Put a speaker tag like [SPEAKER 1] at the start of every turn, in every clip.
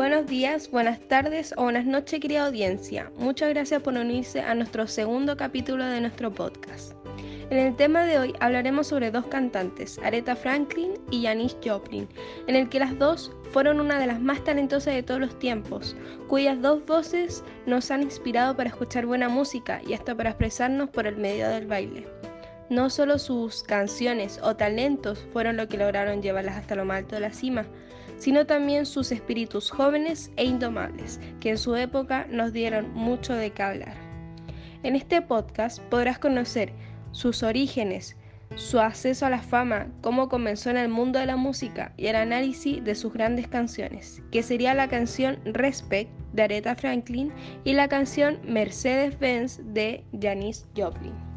[SPEAKER 1] Buenos días, buenas tardes o buenas noches, querida audiencia. Muchas gracias por unirse a nuestro segundo capítulo de nuestro podcast. En el tema de hoy hablaremos sobre dos cantantes, Aretha Franklin y Janis Joplin, en el que las dos fueron una de las más talentosas de todos los tiempos, cuyas dos voces nos han inspirado para escuchar buena música y hasta para expresarnos por el medio del baile. No solo sus canciones o talentos fueron lo que lograron llevarlas hasta lo más alto de la cima, sino también sus espíritus jóvenes e indomables, que en su época nos dieron mucho de qué hablar. En este podcast podrás conocer sus orígenes, su acceso a la fama, cómo comenzó en el mundo de la música y el análisis de sus grandes canciones, que sería la canción Respect de Aretha Franklin y la canción Mercedes-Benz de Janis Joplin.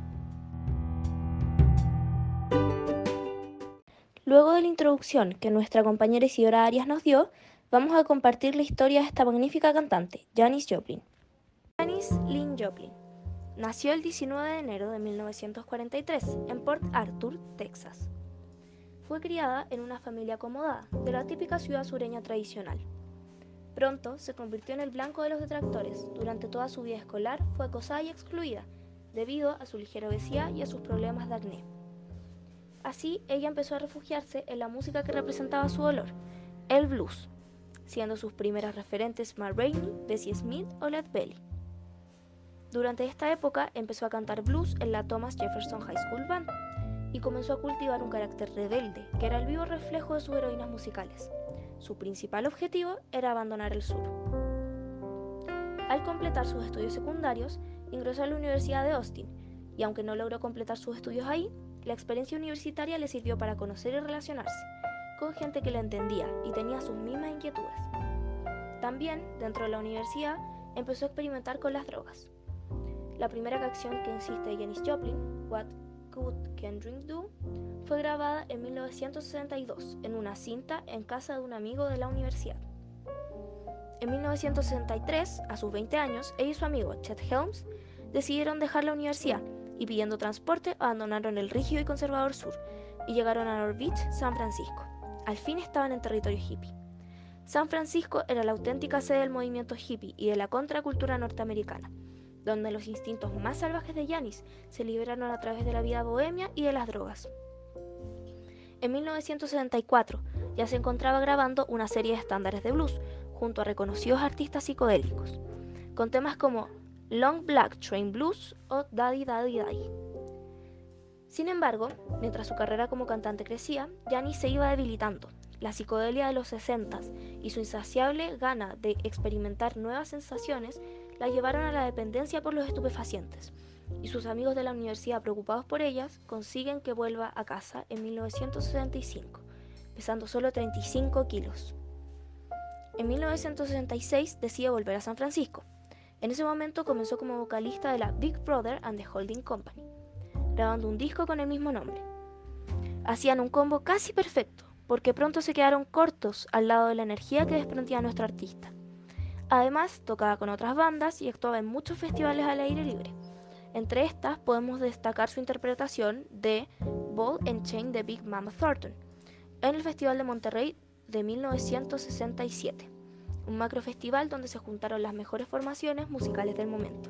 [SPEAKER 2] Luego de la introducción que nuestra compañera Isidora Arias nos dio, vamos a compartir la historia de esta magnífica cantante, Janis Joplin. Janis Lynn Joplin Nació el 19 de enero de 1943 en Port Arthur, Texas. Fue criada en una familia acomodada, de la típica ciudad sureña tradicional. Pronto se convirtió en el blanco de los detractores. Durante toda su vida escolar fue acosada y excluida, debido a su ligera obesidad y a sus problemas de acné. Así, ella empezó a refugiarse en la música que representaba su dolor, el blues, siendo sus primeras referentes Ma Rainey, Bessie Smith o Led Belly. Durante esta época empezó a cantar blues en la Thomas Jefferson High School Band y comenzó a cultivar un carácter rebelde, que era el vivo reflejo de sus heroínas musicales. Su principal objetivo era abandonar el sur. Al completar sus estudios secundarios, ingresó a la Universidad de Austin, y aunque no logró completar sus estudios ahí, la experiencia universitaria le sirvió para conocer y relacionarse con gente que la entendía y tenía sus mismas inquietudes. También, dentro de la universidad, empezó a experimentar con las drogas. La primera canción que insiste Janis Joplin, What Could Kendrick Do, fue grabada en 1962 en una cinta en casa de un amigo de la universidad. En 1963, a sus 20 años, ella y su amigo Chet Helms decidieron dejar la universidad y pidiendo transporte abandonaron el rígido y conservador sur y llegaron a North Beach, San Francisco. Al fin estaban en territorio hippie. San Francisco era la auténtica sede del movimiento hippie y de la contracultura norteamericana donde los instintos más salvajes de Janis se liberaron a través de la vida bohemia y de las drogas. En 1974 ya se encontraba grabando una serie de estándares de blues junto a reconocidos artistas psicodélicos, con temas como Long Black Train Blues o Daddy Daddy Daddy. Sin embargo, mientras su carrera como cantante crecía, Janis se iba debilitando. La psicodelia de los 60 y su insaciable gana de experimentar nuevas sensaciones la llevaron a la dependencia por los estupefacientes, y sus amigos de la universidad preocupados por ellas consiguen que vuelva a casa en 1965, pesando solo 35 kilos. En 1966 decide volver a San Francisco. En ese momento comenzó como vocalista de la Big Brother and the Holding Company, grabando un disco con el mismo nombre. Hacían un combo casi perfecto, porque pronto se quedaron cortos al lado de la energía que desprendía nuestro artista. Además, tocaba con otras bandas y actuaba en muchos festivales al aire libre. Entre estas podemos destacar su interpretación de Ball and Chain de Big Mama Thornton en el Festival de Monterrey de 1967, un macro festival donde se juntaron las mejores formaciones musicales del momento.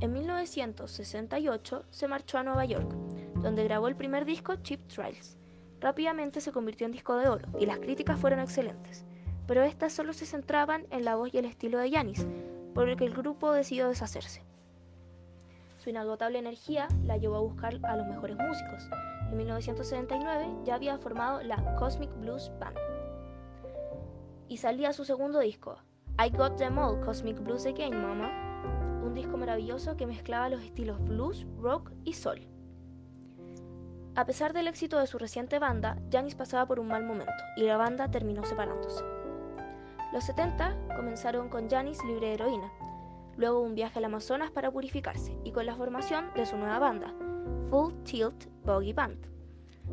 [SPEAKER 2] En 1968 se marchó a Nueva York, donde grabó el primer disco Cheap Trials. Rápidamente se convirtió en disco de oro y las críticas fueron excelentes pero estas solo se centraban en la voz y el estilo de Yanis, por el que el grupo decidió deshacerse. Su inagotable energía la llevó a buscar a los mejores músicos. En 1979 ya había formado la Cosmic Blues Band. Y salía su segundo disco, I Got Them All Cosmic Blues Again, Mama, un disco maravilloso que mezclaba los estilos blues, rock y soul. A pesar del éxito de su reciente banda, Janis pasaba por un mal momento y la banda terminó separándose. Los 70 comenzaron con Janis libre de heroína, luego un viaje al Amazonas para purificarse y con la formación de su nueva banda, Full Tilt Boggy Band.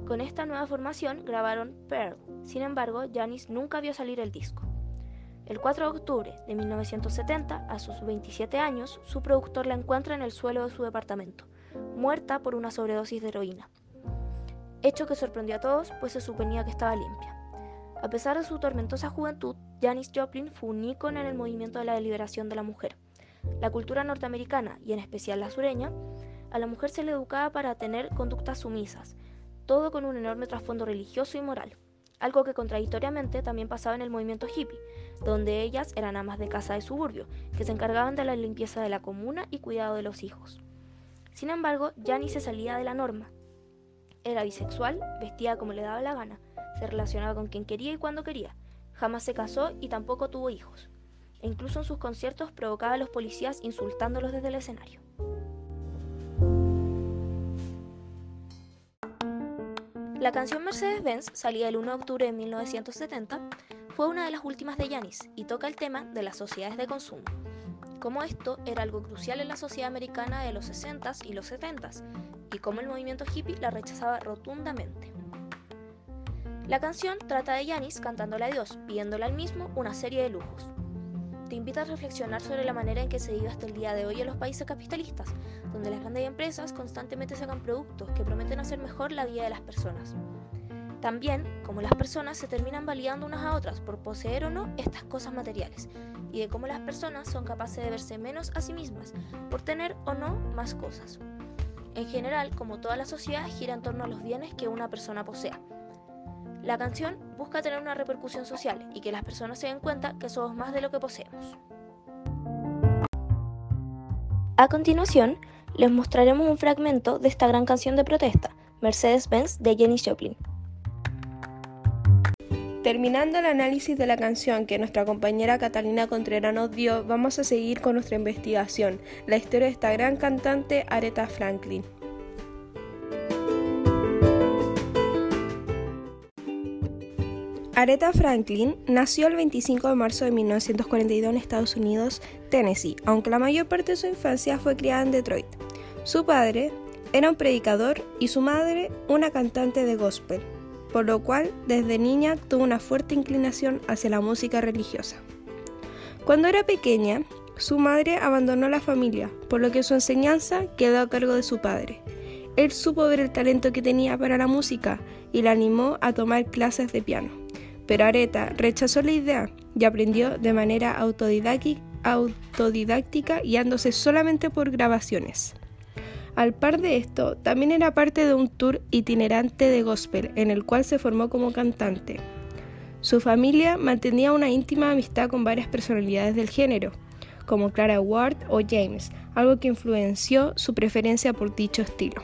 [SPEAKER 2] Con esta nueva formación grabaron Pearl, sin embargo, Janis nunca vio salir el disco. El 4 de octubre de 1970, a sus 27 años, su productor la encuentra en el suelo de su departamento, muerta por una sobredosis de heroína. Hecho que sorprendió a todos, pues se suponía que estaba limpia. A pesar de su tormentosa juventud, Janis Joplin fue un ícono en el movimiento de la liberación de la mujer. La cultura norteamericana, y en especial la sureña, a la mujer se le educaba para tener conductas sumisas, todo con un enorme trasfondo religioso y moral, algo que contradictoriamente también pasaba en el movimiento hippie, donde ellas eran amas de casa de suburbio, que se encargaban de la limpieza de la comuna y cuidado de los hijos. Sin embargo, Janis se salía de la norma. Era bisexual, vestía como le daba la gana, se relacionaba con quien quería y cuando quería, jamás se casó y tampoco tuvo hijos. E incluso en sus conciertos provocaba a los policías insultándolos desde el escenario. La canción Mercedes-Benz, salida el 1 de octubre de 1970, fue una de las últimas de Janis y toca el tema de las sociedades de consumo. Como esto era algo crucial en la sociedad americana de los 60s y los 70s, y como el movimiento hippie la rechazaba rotundamente. La canción trata de Janis cantándole a Dios, pidiéndole al mismo una serie de lujos te invita a reflexionar sobre la manera en que se vive hasta el día de hoy en los países capitalistas, donde las grandes empresas constantemente sacan productos que prometen hacer mejor la vida de las personas. También, como las personas se terminan validando unas a otras por poseer o no estas cosas materiales, y de cómo las personas son capaces de verse menos a sí mismas por tener o no más cosas. En general, como toda la sociedad, gira en torno a los bienes que una persona posea la canción busca tener una repercusión social y que las personas se den cuenta que somos más de lo que poseemos. A continuación, les mostraremos un fragmento de esta gran canción de protesta, Mercedes-Benz de Jenny Joplin.
[SPEAKER 1] Terminando el análisis de la canción que nuestra compañera Catalina Contreras nos dio, vamos a seguir con nuestra investigación, la historia de esta gran cantante Aretha Franklin. Aretha Franklin nació el 25 de marzo de 1942 en Estados Unidos, Tennessee, aunque la mayor parte de su infancia fue criada en Detroit. Su padre era un predicador y su madre una cantante de gospel, por lo cual desde niña tuvo una fuerte inclinación hacia la música religiosa. Cuando era pequeña, su madre abandonó la familia, por lo que su enseñanza quedó a cargo de su padre. Él supo ver el talento que tenía para la música y la animó a tomar clases de piano. Pero Areta rechazó la idea y aprendió de manera autodidáctica guiándose solamente por grabaciones. Al par de esto, también era parte de un tour itinerante de gospel en el cual se formó como cantante. Su familia mantenía una íntima amistad con varias personalidades del género, como Clara Ward o James, algo que influenció su preferencia por dicho estilo.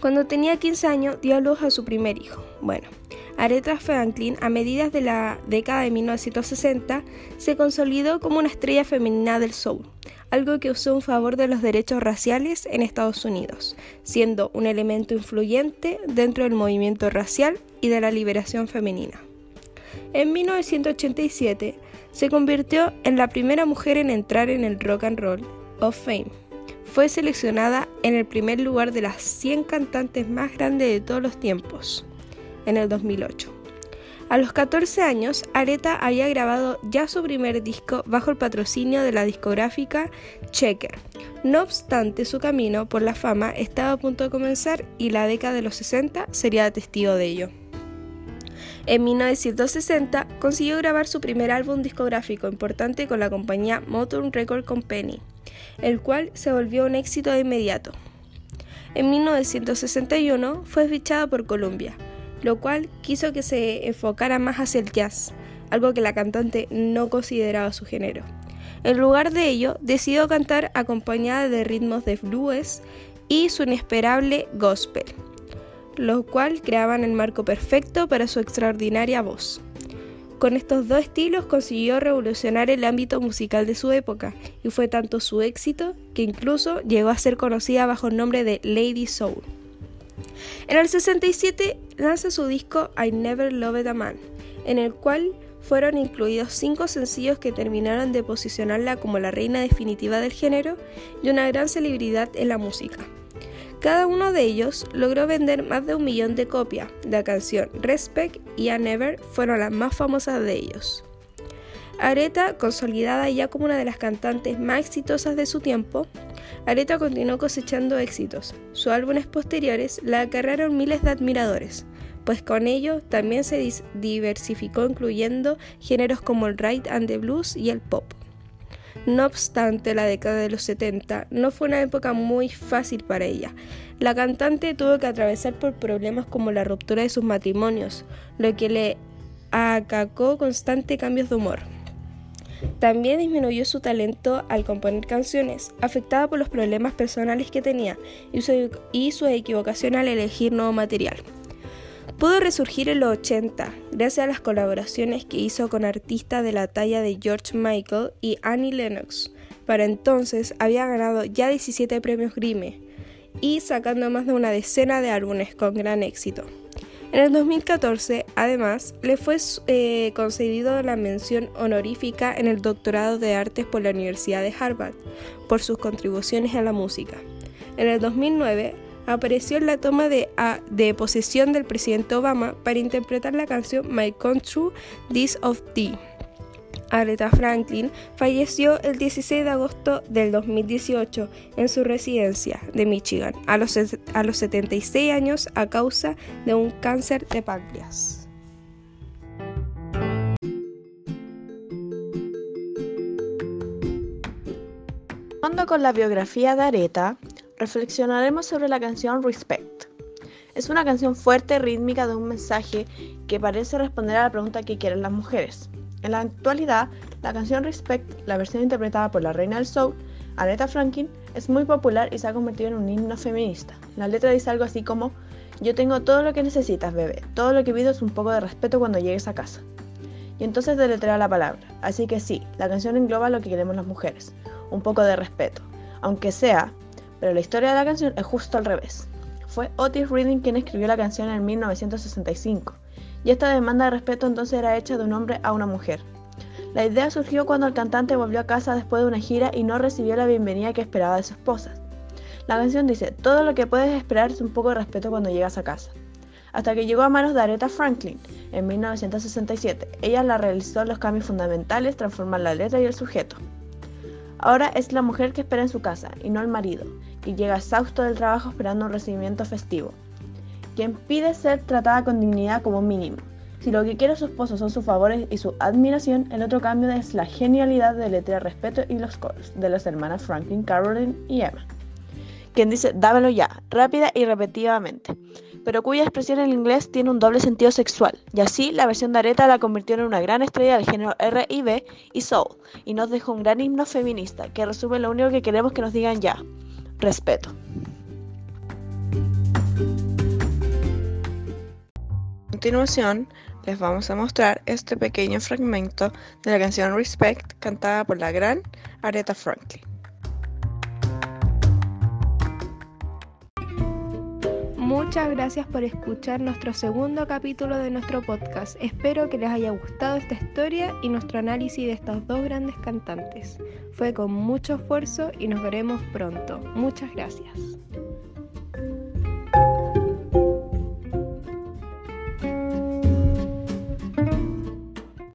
[SPEAKER 1] Cuando tenía 15 años dio a luz a su primer hijo. Bueno, Aretha Franklin, a medidas de la década de 1960, se consolidó como una estrella femenina del soul, algo que usó en favor de los derechos raciales en Estados Unidos, siendo un elemento influyente dentro del movimiento racial y de la liberación femenina. En 1987 se convirtió en la primera mujer en entrar en el Rock and Roll of Fame. Fue seleccionada en el primer lugar de las 100 cantantes más grandes de todos los tiempos en el 2008. A los 14 años, Aretha había grabado ya su primer disco bajo el patrocinio de la discográfica Checker. No obstante, su camino por la fama estaba a punto de comenzar y la década de los 60 sería testigo de ello. En 1960 consiguió grabar su primer álbum discográfico importante con la compañía Motown Record Company, el cual se volvió un éxito de inmediato. En 1961 fue fichado por Columbia, lo cual quiso que se enfocara más hacia el jazz, algo que la cantante no consideraba su género. En lugar de ello, decidió cantar acompañada de ritmos de blues y su inesperable gospel, lo cual creaban el marco perfecto para su extraordinaria voz. Con estos dos estilos consiguió revolucionar el ámbito musical de su época, y fue tanto su éxito que incluso llegó a ser conocida bajo el nombre de Lady Soul. En el 67 lanza su disco I Never Loved a Man, en el cual fueron incluidos cinco sencillos que terminaron de posicionarla como la reina definitiva del género y una gran celebridad en la música. Cada uno de ellos logró vender más de un millón de copias. La canción Respect y I Never fueron las más famosas de ellos. Aretha, consolidada ya como una de las cantantes más exitosas de su tiempo, Aretha continuó cosechando éxitos. Sus álbumes posteriores la acarrearon miles de admiradores, pues con ello también se diversificó incluyendo géneros como el ride and the blues y el pop. No obstante, la década de los 70 no fue una época muy fácil para ella. La cantante tuvo que atravesar por problemas como la ruptura de sus matrimonios, lo que le acacó constantes cambios de humor. También disminuyó su talento al componer canciones, afectada por los problemas personales que tenía y su, y su equivocación al elegir nuevo material. Pudo resurgir en los 80 gracias a las colaboraciones que hizo con artistas de la talla de George Michael y Annie Lennox. Para entonces había ganado ya 17 premios Grammy y sacando más de una decena de álbumes con gran éxito. En el 2014, además, le fue eh, concedido la mención honorífica en el doctorado de artes por la Universidad de Harvard por sus contribuciones a la música. En el 2009, apareció en la toma de, posesión del presidente Obama para interpretar la canción My Country, This of Thee. Aretha Franklin falleció el 16 de agosto del 2018 en su residencia de Michigan a los, a los 76 años a causa de un cáncer de páncreas.
[SPEAKER 3] con la biografía de Aretha, reflexionaremos sobre la canción Respect. Es una canción fuerte, rítmica, de un mensaje que parece responder a la pregunta que quieren las mujeres. En la actualidad, la canción Respect, la versión interpretada por la reina del soul, Aretha Franklin, es muy popular y se ha convertido en un himno feminista. La letra dice algo así como, yo tengo todo lo que necesitas, bebé, todo lo que pido es un poco de respeto cuando llegues a casa. Y entonces deletrea la palabra. Así que sí, la canción engloba lo que queremos las mujeres, un poco de respeto. Aunque sea pero la historia de la canción es justo al revés. Fue Otis Reading quien escribió la canción en 1965, y esta demanda de respeto entonces era hecha de un hombre a una mujer. La idea surgió cuando el cantante volvió a casa después de una gira y no recibió la bienvenida que esperaba de su esposa. La canción dice, todo lo que puedes esperar es un poco de respeto cuando llegas a casa. Hasta que llegó a manos de Aretha Franklin en 1967, ella la realizó los cambios fundamentales, transformar la letra y el sujeto. Ahora es la mujer que espera en su casa y no el marido, que llega exhausto del trabajo esperando un recibimiento festivo, quien pide ser tratada con dignidad como mínimo. Si lo que quiere su esposo son sus favores y su admiración, el otro cambio es la genialidad de letra respeto y los coros de las hermanas Franklin, Caroline y Emma, quien dice dámelo ya, rápida y repetitivamente pero cuya expresión en inglés tiene un doble sentido sexual, y así la versión de Aretha la convirtió en una gran estrella del género R&B y soul, y nos dejó un gran himno feminista que resume lo único que queremos que nos digan ya, respeto. A continuación, les vamos a mostrar este pequeño fragmento de la canción Respect cantada por la gran Aretha Franklin.
[SPEAKER 1] Muchas gracias por escuchar nuestro segundo capítulo de nuestro podcast. Espero que les haya gustado esta historia y nuestro análisis de estos dos grandes cantantes. Fue con mucho esfuerzo y nos veremos pronto. Muchas gracias.